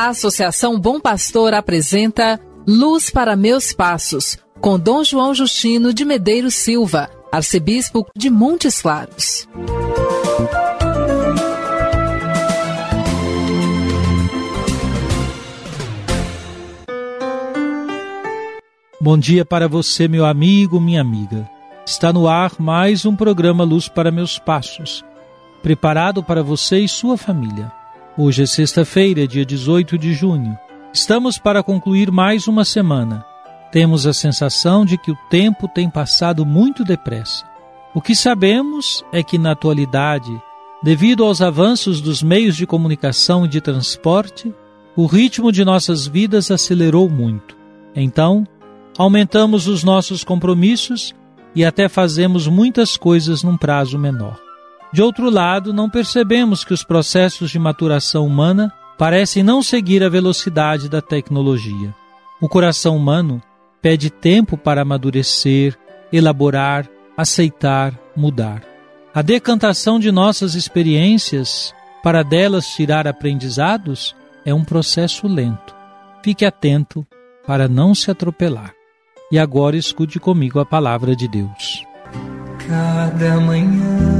A Associação Bom Pastor apresenta Luz para Meus Passos, com Dom João Justino de Medeiros Silva, arcebispo de Montes Claros. Bom dia para você, meu amigo, minha amiga. Está no ar mais um programa Luz para Meus Passos, preparado para você e sua família. Hoje é sexta-feira, dia 18 de junho. Estamos para concluir mais uma semana. Temos a sensação de que o tempo tem passado muito depressa. O que sabemos é que, na atualidade, devido aos avanços dos meios de comunicação e de transporte, o ritmo de nossas vidas acelerou muito. Então, aumentamos os nossos compromissos e até fazemos muitas coisas num prazo menor. De outro lado, não percebemos que os processos de maturação humana parecem não seguir a velocidade da tecnologia. O coração humano pede tempo para amadurecer, elaborar, aceitar, mudar. A decantação de nossas experiências para delas tirar aprendizados é um processo lento. Fique atento para não se atropelar. E agora escute comigo a palavra de Deus. Cada manhã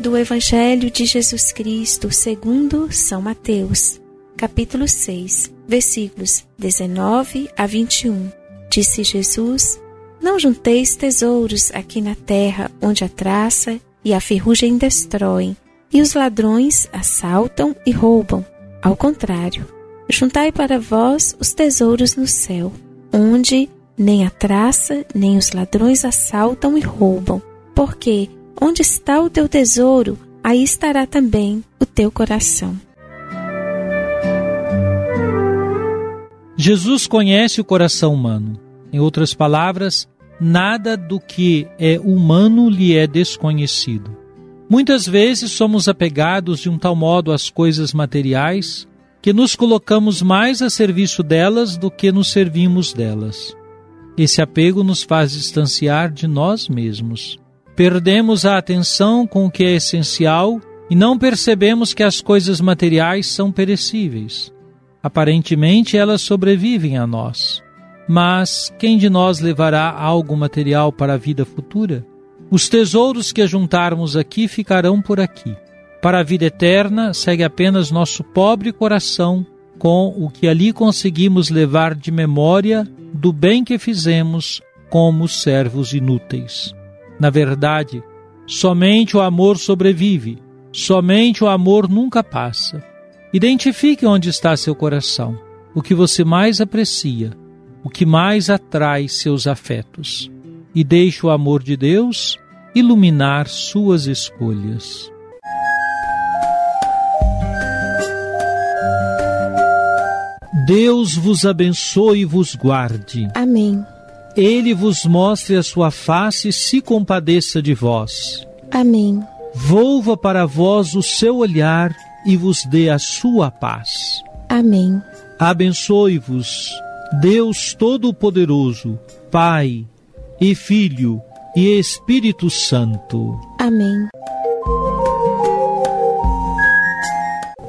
Do Evangelho de Jesus Cristo segundo São Mateus, capítulo 6, versículos 19 a 21. Disse Jesus: Não junteis tesouros aqui na terra, onde a traça e a ferrugem destroem, e os ladrões assaltam e roubam. Ao contrário, juntai para vós os tesouros no céu, onde nem a traça nem os ladrões assaltam e roubam, porque Onde está o teu tesouro, aí estará também o teu coração. Jesus conhece o coração humano. Em outras palavras, nada do que é humano lhe é desconhecido. Muitas vezes somos apegados de um tal modo às coisas materiais que nos colocamos mais a serviço delas do que nos servimos delas. Esse apego nos faz distanciar de nós mesmos. Perdemos a atenção com o que é essencial e não percebemos que as coisas materiais são perecíveis. Aparentemente elas sobrevivem a nós. Mas quem de nós levará algo material para a vida futura? Os tesouros que ajuntarmos aqui ficarão por aqui. Para a vida eterna segue apenas nosso pobre coração com o que ali conseguimos levar de memória do bem que fizemos como servos inúteis. Na verdade, somente o amor sobrevive, somente o amor nunca passa. Identifique onde está seu coração, o que você mais aprecia, o que mais atrai seus afetos, e deixe o amor de Deus iluminar suas escolhas. Deus vos abençoe e vos guarde. Amém ele vos mostre a sua face e se compadeça de vós. Amém. Volva para vós o seu olhar e vos dê a sua paz. Amém. Abençoe-vos, Deus Todo-Poderoso, Pai e Filho e Espírito Santo. Amém.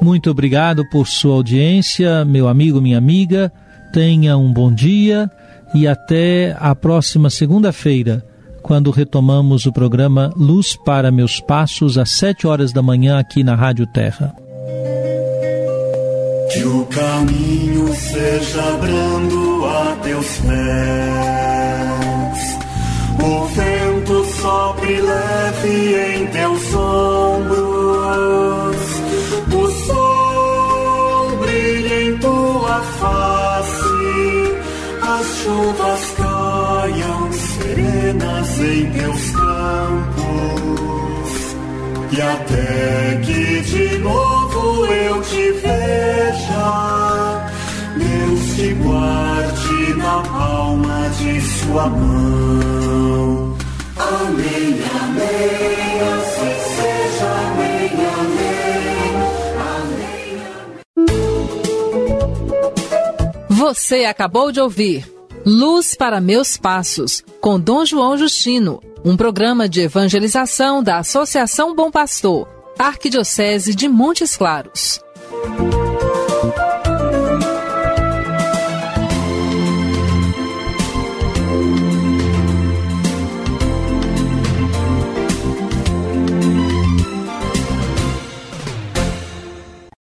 Muito obrigado por sua audiência, meu amigo, minha amiga. Tenha um bom dia e até a próxima segunda-feira, quando retomamos o programa Luz para Meus Passos, às sete horas da manhã, aqui na Rádio Terra. Que o caminho seja brando a teus pés. O vento sopre leve em teus ombros. O sol brilha em tua face. As chuvas caiam serenas em teus campos. E até que de novo eu te veja, Deus te guarde na palma de sua mão. Amém, amém, assim seja, amém, amém, amém. Você acabou de ouvir Luz para Meus Passos, com Dom João Justino, um programa de evangelização da Associação Bom Pastor, Arquidiocese de Montes Claros.